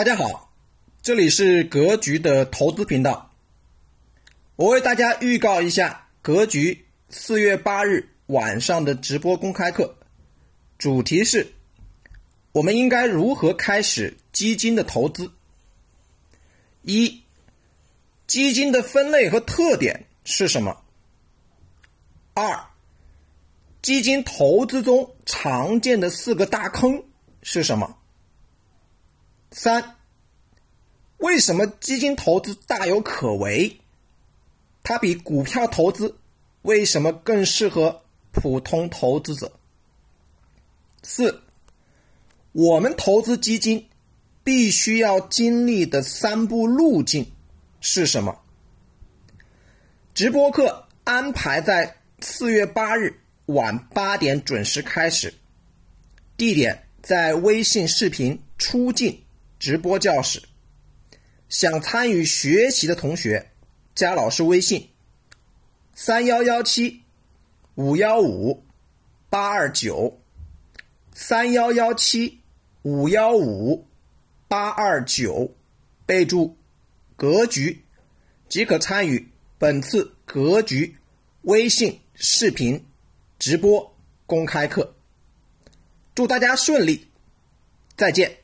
大家好，这里是格局的投资频道。我为大家预告一下格局四月八日晚上的直播公开课，主题是：我们应该如何开始基金的投资？一、基金的分类和特点是什么？二、基金投资中常见的四个大坑是什么？三、为什么基金投资大有可为？它比股票投资为什么更适合普通投资者？四、我们投资基金必须要经历的三步路径是什么？直播课安排在四月八日晚八点准时开始，地点在微信视频出镜。直播教室，想参与学习的同学，加老师微信：三幺幺七五幺五八二九，三幺幺七五幺五八二九，备注“格局”，即可参与本次格局微信视频直播公开课。祝大家顺利，再见。